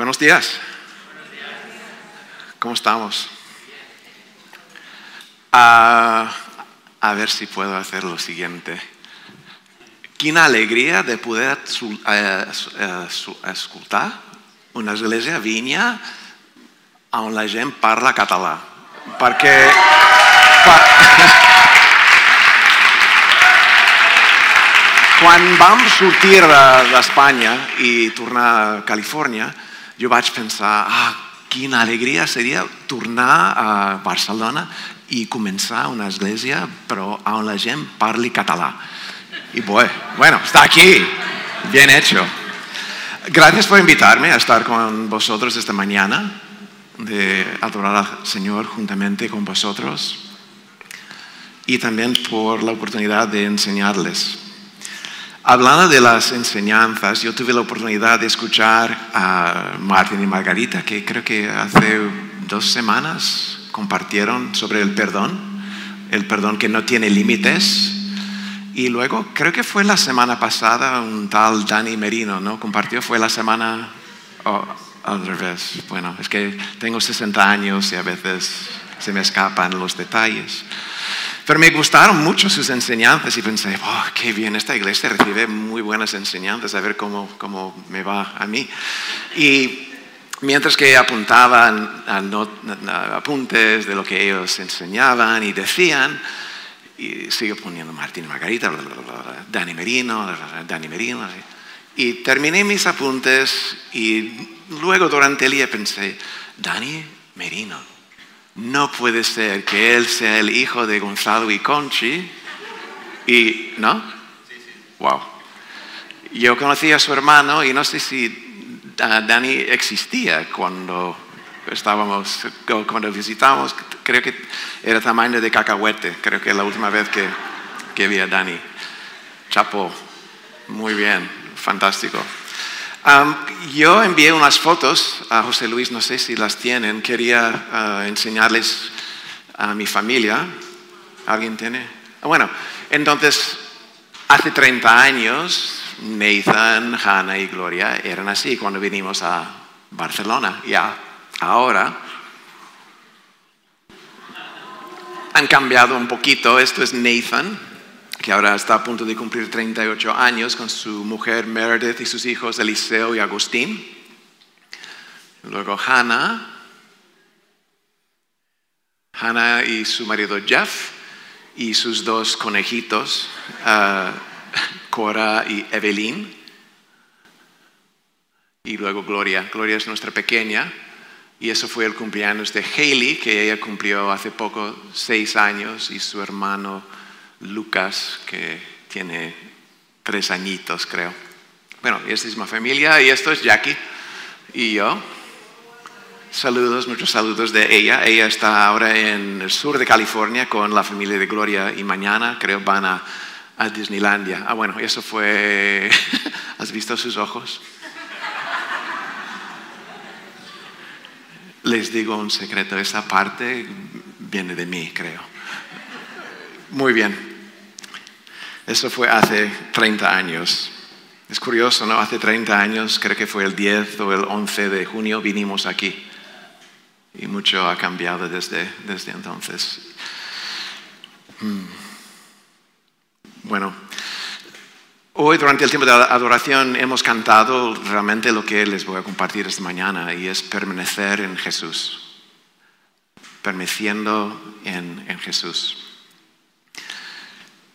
Buenos días. ¿Cómo estamos? Ah, a ver si puedo hacer lo siguiente. Qué alegría de poder eh, eh, escuchar una iglesia viña on la gent parla català. Perquè... Quan vam sortir d'Espanya i tornar a Califòrnia, jo vaig pensar, ah, quina alegria seria tornar a Barcelona i començar una església però on la gent parli català. Y bueno, bueno, está aquí, bien hecho. Gracias por invitarme a estar con vosotros esta mañana, de adorar al Señor juntamente con vosotros y también por la oportunidad de enseñarles. Hablando de las enseñanzas, yo tuve la oportunidad de escuchar a Martín y Margarita, que creo que hace dos semanas compartieron sobre el perdón, el perdón que no tiene límites. Y luego, creo que fue la semana pasada, un tal Dani Merino, ¿no? Compartió, fue la semana oh, al revés. Bueno, es que tengo 60 años y a veces se me escapan los detalles. Pero me gustaron mucho sus enseñanzas y pensé, oh, qué bien, esta iglesia recibe muy buenas enseñanzas, a ver cómo, cómo me va a mí. Y mientras que apuntaban a apuntes de lo que ellos enseñaban y decían, y sigo poniendo Martín Margarita, Dani Merino, Dani Merino. Y terminé mis apuntes y luego durante el día pensé, Dani Merino no puede ser que él sea el hijo de Gonzalo y Conchi. Y, ¿no? Wow. Yo conocí a su hermano y no sé si Dani existía cuando estábamos, cuando visitamos, creo que era tamaño de cacahuete, creo que es la última vez que, que vi a Dani. Chapo, muy bien, fantástico yo envié unas fotos a José Luis, no sé si las tienen, quería ah, enseñarles a mi familia. ¿Alguien tiene? Bueno, entonces, hace 30 años, Nathan, Hannah y Gloria eran así cuando vinimos a Barcelona. Ya, ahora han cambiado un poquito. Esto es Nathan, que ahora está a punto de cumplir 38 años con su mujer Meredith y sus hijos Eliseo y Agustín. Luego Hannah, Hannah y su marido Jeff y sus dos conejitos, uh, Cora y Evelyn. Y luego Gloria. Gloria es nuestra pequeña. Y eso fue el cumpleaños de Haley, que ella cumplió hace poco seis años, y su hermano Lucas, que tiene tres añitos, creo. Bueno, esta es mi familia y esto es Jackie y yo. Saludos, muchos saludos de ella. Ella está ahora en el sur de California con la familia de Gloria y mañana creo van a, a Disneylandia. Ah, bueno, eso fue... ¿Has visto sus ojos? Les digo un secreto, esa parte viene de mí, creo. Muy bien. Eso fue hace 30 años. Es curioso, ¿no? Hace 30 años, creo que fue el 10 o el 11 de junio, vinimos aquí. Y mucho ha cambiado desde, desde entonces. Mm. Bueno, hoy durante el tiempo de adoración hemos cantado realmente lo que les voy a compartir esta mañana y es permanecer en Jesús. Permaneciendo en, en Jesús.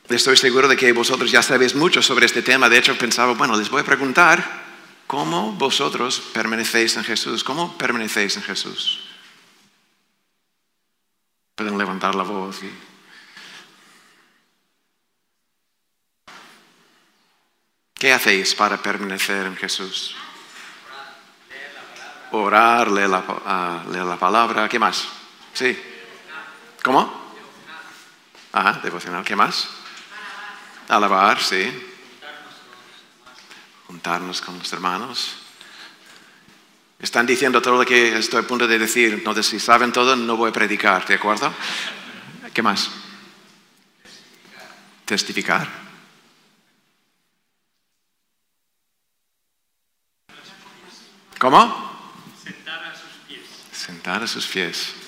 Estoy seguro de que vosotros ya sabéis mucho sobre este tema. De hecho, pensaba, bueno, les voy a preguntar cómo vosotros permanecéis en Jesús. ¿Cómo permanecéis en Jesús? Pueden levantar la voz. ¿Qué hacéis para permanecer en Jesús? Orar, leer la, uh, leer la palabra. ¿Qué más? Sí. ¿Cómo? Ajá, devocional. ¿Qué más? Alabar, sí. Juntarnos con los hermanos. Están diciendo todo lo que estoy a punto de decir. Entonces, si saben todo, no voy a predicar, ¿de acuerdo? ¿Qué más? Testificar. ¿Cómo? Sentar a sus pies.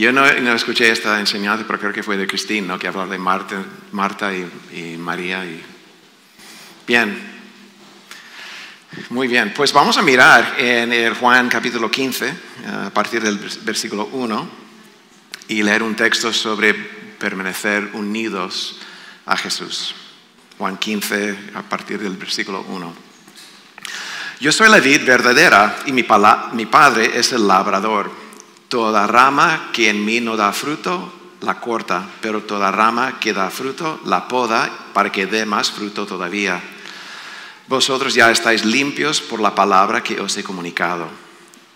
Yo no, escuché esta enseñanza, pero creo que fue de Cristín, ¿no? que hablaba de Marta, Marta y, y María. Y... Bien, muy bien, pues vamos a mirar en el Juan capítulo 15, a partir del versículo 1, y leer un texto sobre permanecer unidos a Jesús. Juan 15, a partir del versículo 1. Yo soy la vid verdadera y mi, mi Padre es el labrador. Toda rama que en mí no da fruto, la corta, pero toda rama que da fruto, la poda para que dé más fruto todavía. Vosotros ya estáis limpios por la palabra que os he comunicado.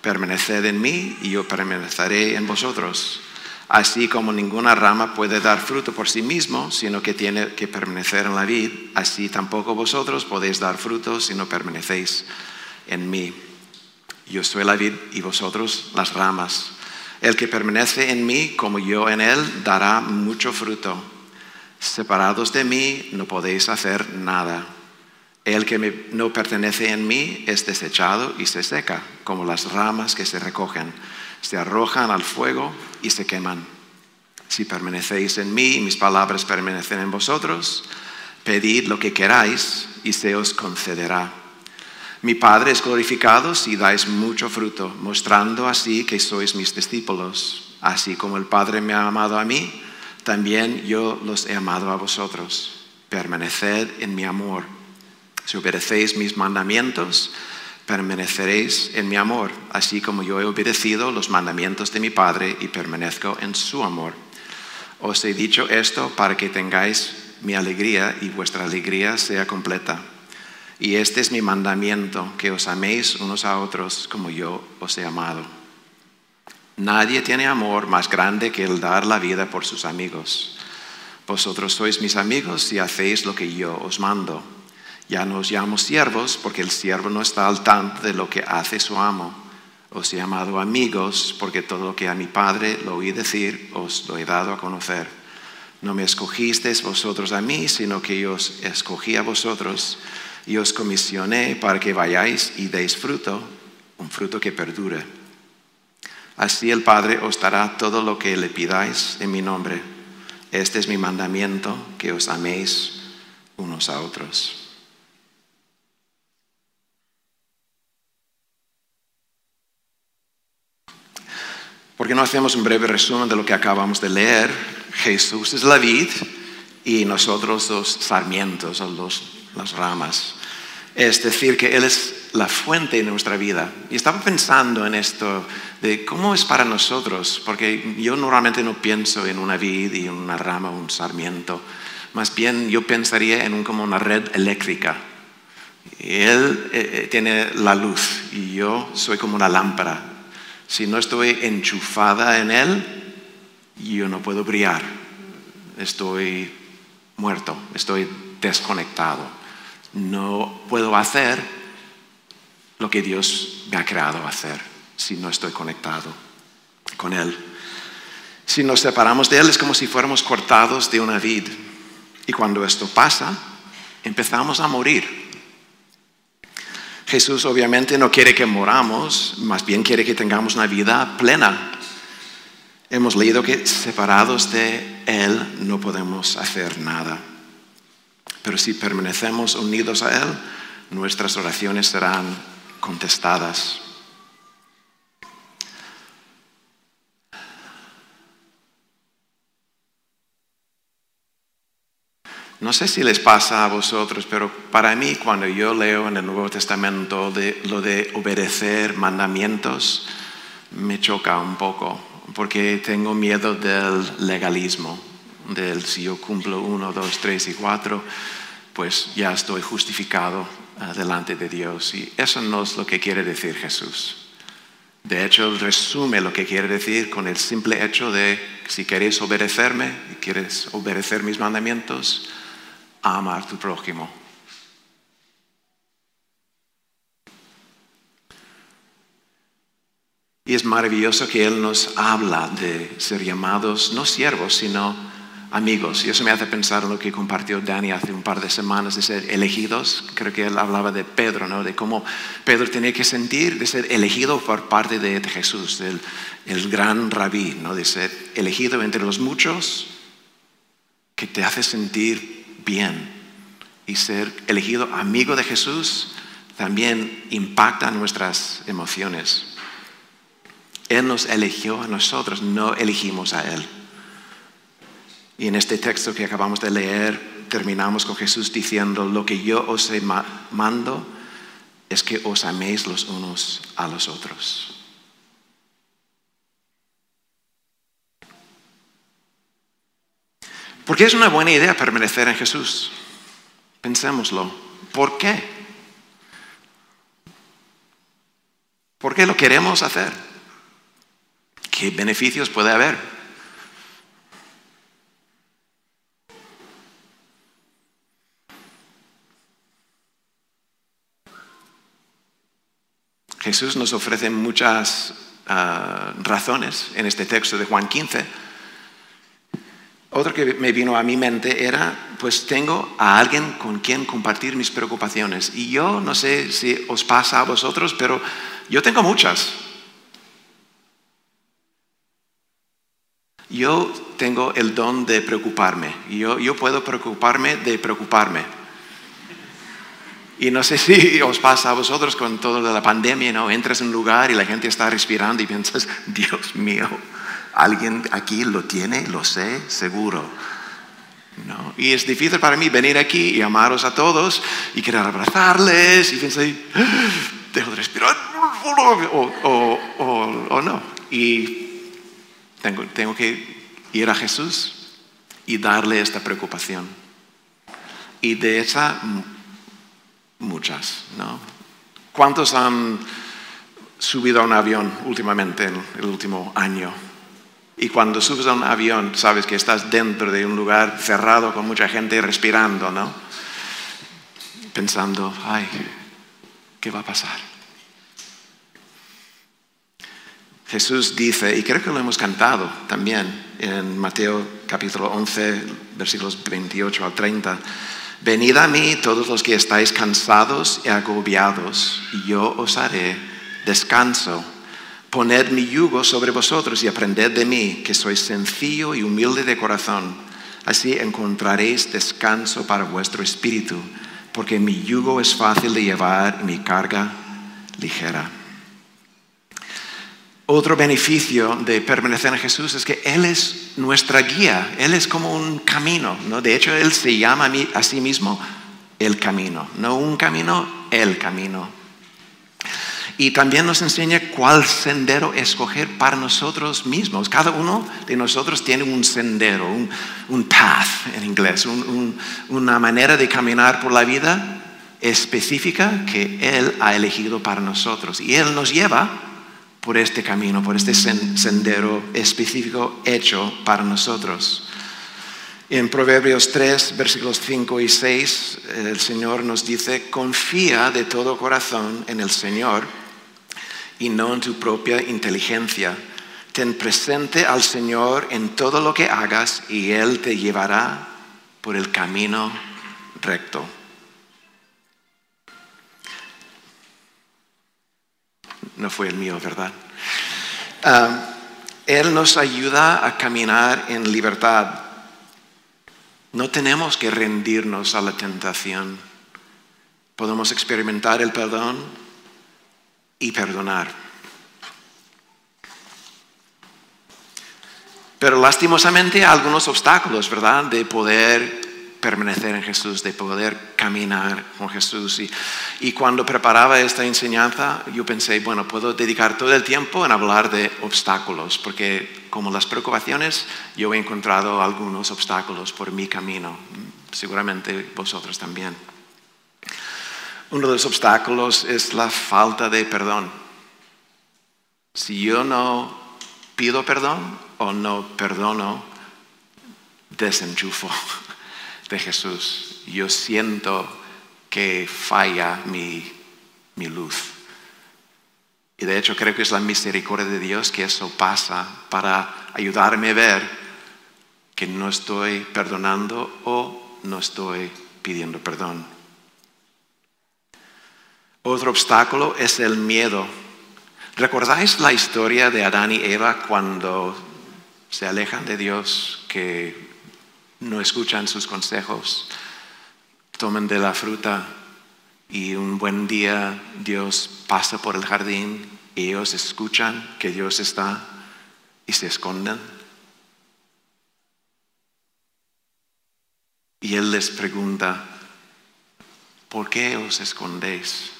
Permaneced en mí y yo permaneceré en vosotros. Así como ninguna rama puede dar fruto por sí mismo, sino que tiene que permanecer en la vid, así tampoco vosotros podéis dar fruto si no permanecéis en mí. Yo soy la vid y vosotros las ramas. El que permanece en mí como yo en él dará mucho fruto. Separados de mí no podéis hacer nada. El que no pertenece en mí es desechado y se seca, como las ramas que se recogen, se arrojan al fuego y se queman. Si permanecéis en mí y mis palabras permanecen en vosotros, pedid lo que queráis y se os concederá. Mi Padre es glorificado si dais mucho fruto, mostrando así que sois mis discípulos. Así como el Padre me ha amado a mí, también yo los he amado a vosotros. Permaneced en mi amor. Si obedecéis mis mandamientos, permaneceréis en mi amor, así como yo he obedecido los mandamientos de mi Padre y permanezco en su amor. Os he dicho esto para que tengáis mi alegría y vuestra alegría sea completa. Y este es mi mandamiento, que os améis unos a otros como yo os he amado. Nadie tiene amor más grande que el dar la vida por sus amigos. Vosotros sois mis amigos si hacéis lo que yo os mando. Ya no os llamo siervos porque el siervo no está al tanto de lo que hace su amo. Os he llamado amigos porque todo lo que a mi Padre lo oí decir os lo he dado a conocer. No me escogisteis vosotros a mí, sino que yo os escogí a vosotros y os comisioné para que vayáis y deis fruto, un fruto que perdure. Así el Padre os dará todo lo que le pidáis en mi nombre. Este es mi mandamiento, que os améis unos a otros. ¿Por qué no hacemos un breve resumen de lo que acabamos de leer? Jesús es la vid y nosotros los sarmientos los, las ramas. Es decir, que Él es la fuente de nuestra vida. Y estaba pensando en esto, de cómo es para nosotros, porque yo normalmente no pienso en una vid y una rama, un sarmiento. Más bien yo pensaría en como una red eléctrica. él eh, eh, tiene la luz y yo soy como una lámpara si no estoy enchufada en Él, yo no puedo brillar. Estoy muerto, estoy desconectado. No puedo hacer lo que Dios me ha creado hacer si no estoy conectado con Él. Si nos separamos de Él es como si fuéramos cortados de una vid. Y cuando esto pasa, empezamos a morir Jesús obviamente no quiere que moramos, más bien quiere que tengamos una vida plena. Hemos leído que separados de Él no podemos hacer nada. Pero si permanecemos unidos a Él, nuestras oraciones serán contestadas. No sé si les pasa a vosotros, pero para mí cuando yo leo en el Nuevo Testamento lo de obedecer mandamientos, me choca un poco, porque tengo miedo del legalismo, del si yo cumplo uno, dos, tres y cuatro, pues ya estoy justificado eh, delante de Dios. Y eso no es lo que quiere decir Jesús. De hecho, resume lo que quiere decir con el simple hecho de si queréis obedecerme y quieres obedecer mis mandamientos, ama a tu prójimo. Y es maravilloso que Él nos habla de ser llamados no siervos, sino amigos. Y eso me hace pensar en lo que compartió Dani hace un par de semanas de ser elegidos. Creo que él hablaba de Pedro, ¿no? de cómo Pedro tenía que sentir de ser elegido por parte de, Jesús, del el gran rabí, ¿no? de ser elegido entre los muchos que te hace sentir bien. Y ser elegido amigo de Jesús también impacta nuestras emociones. Él nos eligió a nosotros, no elegimos a Él. Y en este texto que acabamos de leer, terminamos con Jesús diciendo, lo que yo os mando es que os améis los unos a los otros. Porque es una buena idea permanecer en Jesús. Pensémoslo. ¿Por qué? ¿Por qué lo queremos hacer? ¿Qué beneficios puede haber? Jesús nos ofrece muchas ah, razones en este texto de Juan 15. Otro que me vino a mi mente era, pues tengo a alguien con quien compartir mis preocupaciones. Y yo no sé si os pasa a vosotros, pero yo tengo muchas. Yo tengo el don de preocuparme. Yo, yo puedo preocuparme de preocuparme. Y no sé si os pasa a vosotros con todo de la pandemia, ¿no? Entras en un lugar y la gente está respirando y piensas, Dios mío, alguien aquí lo tiene, lo sé, seguro. ¿No? Y es difícil para mí venir aquí y amaros a todos y querer abrazarles y pensar, dejo de respirar o, no. Y tengo, tengo que ir a Jesús y darle esta preocupación. Y de esa Muchas, ¿no? ¿Cuántos han subido a un avión últimamente en el último año? Y cuando subes a un avión, sabes que estás dentro de un lugar cerrado con mucha gente respirando, ¿no? Pensando, ay, ¿qué va a pasar? Jesús dice, y creo que lo hemos cantado también en Mateo capítulo 11, versículos 28 al 30, Venid a mí todos los que estáis cansados y agobiados, y yo os haré descanso. Poned mi yugo sobre vosotros y aprended de mí, que soy sencillo y humilde de corazón. Así encontraréis descanso para vuestro espíritu, porque mi yugo es fácil de llevar y mi carga ligera. Otro beneficio de permanecer en Jesús es que Él es nuestra guía, Él es como un camino, ¿no? De hecho, Él se llama a, sí mismo el camino, no un camino, el camino. Y también nos enseña cuál sendero escoger para nosotros mismos. Cada uno de nosotros tiene un sendero, un, path en inglés, una manera de caminar por la vida específica que Él ha elegido para nosotros. Y Él nos lleva por este camino, por este sendero específico hecho para nosotros. En Proverbios 3, versículos 5 y 6, el Señor nos dice, confía de todo corazón en el Señor y no en tu propia inteligencia. Ten presente al Señor en todo lo que hagas y Él te llevará por el camino recto. No fue el mío, ¿verdad? Ah, él nos ayuda a caminar en libertad. No tenemos que rendirnos a la tentación. Podemos experimentar el perdón y perdonar. Pero lastimosamente algunos obstáculos, ¿verdad? De poder permanecer en Jesús, de poder caminar con Jesús. Y, cuando preparaba esta enseñanza, yo pensé, bueno, puedo dedicar todo el tiempo en hablar de obstáculos, porque como las preocupaciones, yo he encontrado algunos obstáculos por mi camino, seguramente vosotros también. Uno de los obstáculos es la falta de perdón. Si yo no pido perdón o no perdono, desenchufo de Jesús, yo siento que falla mi, mi luz. Y de hecho creo que es la misericordia de Dios que eso pasa para ayudarme a ver que no estoy perdonando o no estoy pidiendo perdón. Otro obstáculo es el miedo. ¿Recordáis la historia de Adán y Eva cuando se alejan de Dios, que no escuchan sus consejos, toman de la fruta y un buen día Dios pasa por el jardín y ellos escuchan que Dios está y se esconden? Y Él les pregunta, ¿por qué os escondéis?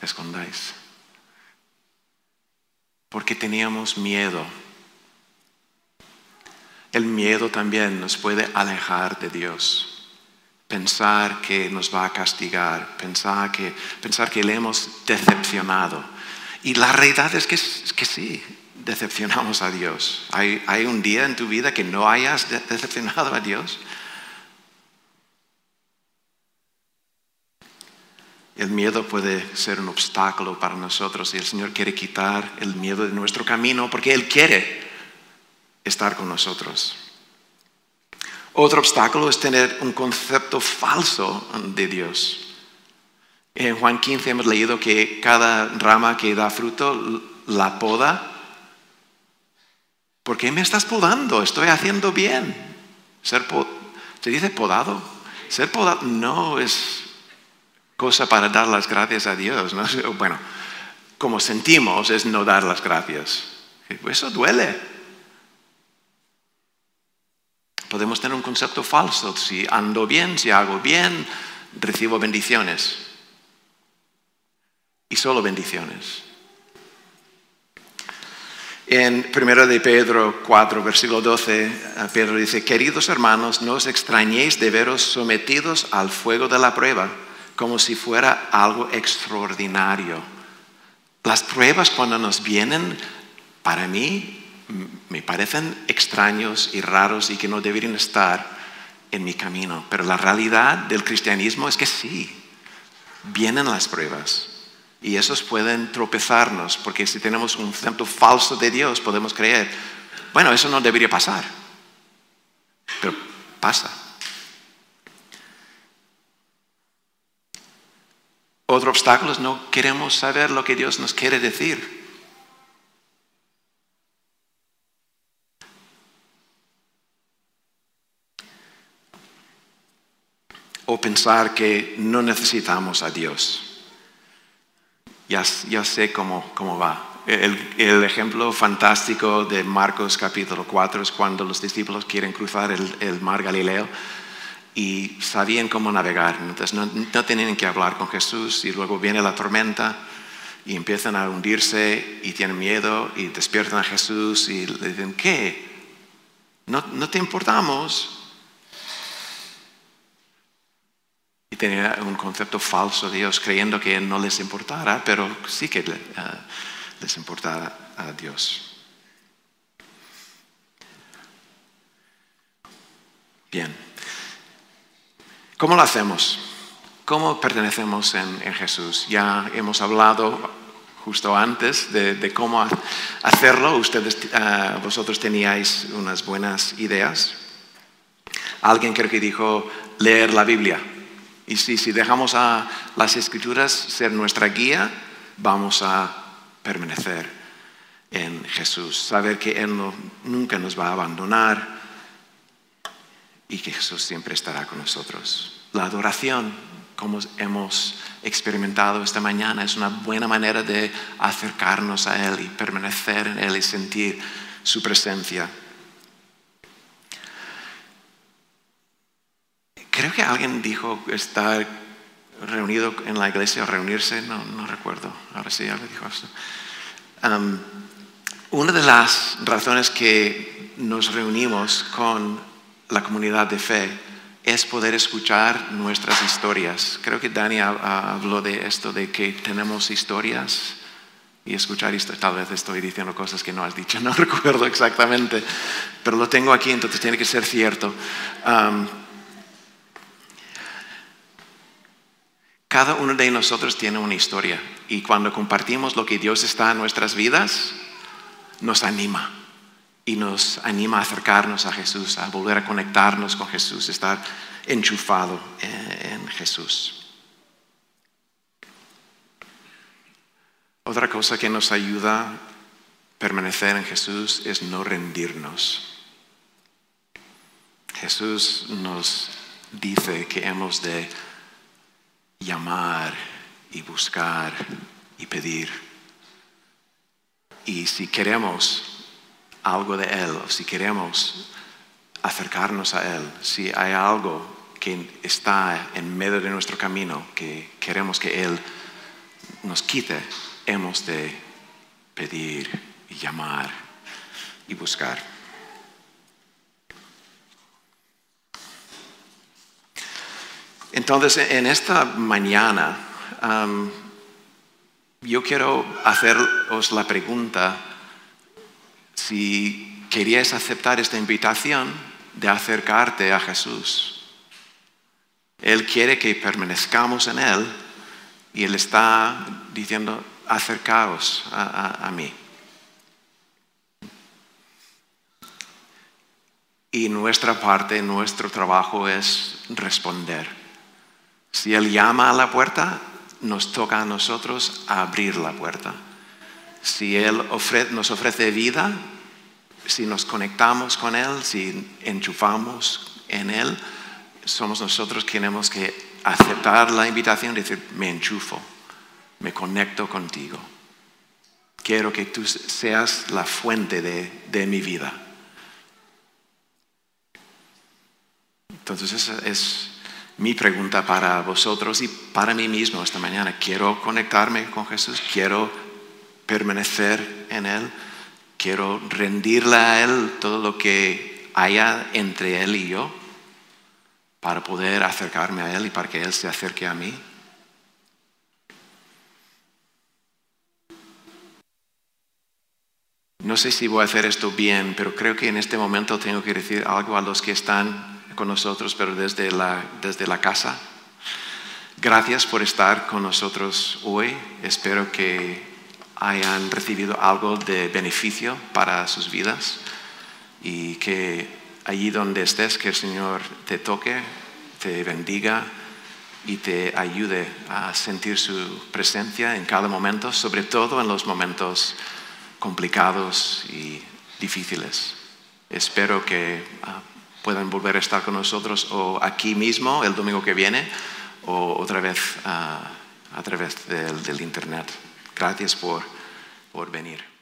Escondáis. Porque teníamos miedo. El miedo también nos puede alejar de Dios. Pensar que nos va a castigar, pensar que, pensar que le hemos decepcionado. Y la realidad es que, que sí, decepcionamos a Dios. ¿Hay, ¿Hay, un día en tu vida que no hayas decepcionado a Dios? El miedo puede ser un obstáculo para nosotros y el Señor quiere quitar el miedo de nuestro camino porque Él quiere estar con nosotros. Otro obstáculo es tener un concepto falso de Dios. En Juan 15 hemos leído que cada rama que da fruto la poda. ¿Por qué me estás podando? Estoy haciendo bien. Ser ¿Se dice podado? Ser podado no es cosa para dar las gracias a Dios. Bueno, como sentimos es no dar las gracias. Eso duele. Podemos tener un concepto falso. Si ando bien, si hago bien, recibo bendiciones. Y solo bendiciones. En 1 de Pedro 4, versículo 12, Pedro dice, queridos hermanos, no os extrañéis de veros sometidos al fuego de la prueba como si fuera algo extraordinario. Las pruebas cuando nos vienen, para mí, me parecen extraños y raros y que no deberían estar en mi camino. Pero la realidad del cristianismo es que sí, vienen las pruebas. Y esos pueden tropezarnos, porque si tenemos un concepto falso de Dios, podemos creer, bueno, eso no debería pasar. Pero pasa. Otro obstáculo es no queremos saber lo que Dios nos quiere decir. O pensar que no necesitamos a Dios. Ya, sé cómo, va. El, ejemplo fantástico de Marcos capítulo 4 es cuando los discípulos quieren cruzar el, el mar Galileo y sabían cómo navegar. Entonces no, no tenían que hablar con Jesús y luego viene la tormenta y empiezan a hundirse y tienen miedo y despiertan a Jesús y le dicen, ¿qué? ¿No, no te importamos? Y tenía un concepto falso de Dios, creyendo que no les importara, pero sí que eh, les importara a Dios. Bien. ¿Cómo lo hacemos? ¿Cómo pertenecemos en, Jesús? Ya hemos hablado justo antes de, cómo hacerlo. Ustedes, ah, vosotros teníais unas buenas ideas. Alguien creo que dijo leer la Biblia. Y si, dejamos a las escrituras ser nuestra guía, vamos a permanecer en Jesús. Saber que Él nunca nos va a abandonar y que Jesús siempre estará con nosotros. La adoración, como hemos experimentado esta mañana, es una buena manera de acercarnos a Él y permanecer en Él y sentir su presencia. Creo que alguien dijo estar reunido en la iglesia o reunirse, no, no recuerdo, ahora sí alguien dijo eso. Um, una de las razones que nos reunimos con la comunidad de fe es poder escuchar nuestras historias. Creo que Dani habló de esto, de que tenemos historias y escuchar historias. Tal vez estoy diciendo cosas que no has dicho, no recuerdo exactamente, pero lo tengo aquí, entonces tiene que ser cierto. Cada uno de nosotros tiene una historia y cuando compartimos lo que Dios está en nuestras vidas, nos anima y nos anima a acercarnos a Jesús, a volver a conectarnos con Jesús, estar enchufado en Jesús. Otra cosa que nos ayuda a permanecer en Jesús es no rendirnos. Jesús nos dice que hemos de llamar y buscar y pedir. Y si queremos algo de Él, o si queremos acercarnos a Él, si hay algo que está en medio de nuestro camino que queremos que Él nos quite, hemos de pedir y llamar y buscar. Entonces, en esta mañana, yo quiero haceros la pregunta si querías aceptar esta invitación de acercarte a Jesús. Él quiere que permanezcamos en Él y Él está diciendo, acercaos a, mí. Y nuestra parte, nuestro trabajo es responder. Si Él llama a la puerta, nos toca a nosotros abrir la puerta. Si Él nos ofrece vida, si nos conectamos con Él, si enchufamos en Él, somos nosotros quienes tenemos que aceptar la invitación y decir, me enchufo me conecto contigo. Quiero que tú seas la fuente de, mi vida. Entonces es mi pregunta para vosotros y para mí mismo esta mañana. Quiero conectarme con Jesús, quiero permanecer en Él, quiero rendirle a Él todo lo que haya entre Él y yo para poder acercarme a Él y para que Él se acerque a mí. No sé si voy a hacer esto bien, pero creo que en este momento tengo que decir algo a los que están con nosotros, pero desde la, desde la casa. Gracias por estar con nosotros hoy. Espero que hayan recibido algo de beneficio para sus vidas y que allí donde estés, que el Señor te toque, te bendiga y te ayude a sentir su presencia en cada momento, sobre todo en los momentos complicados y difíciles. Espero que ah, puedan volver a estar con nosotros o aquí mismo el domingo que viene o otra vez ah, a través del, Internet. Gracias por venir.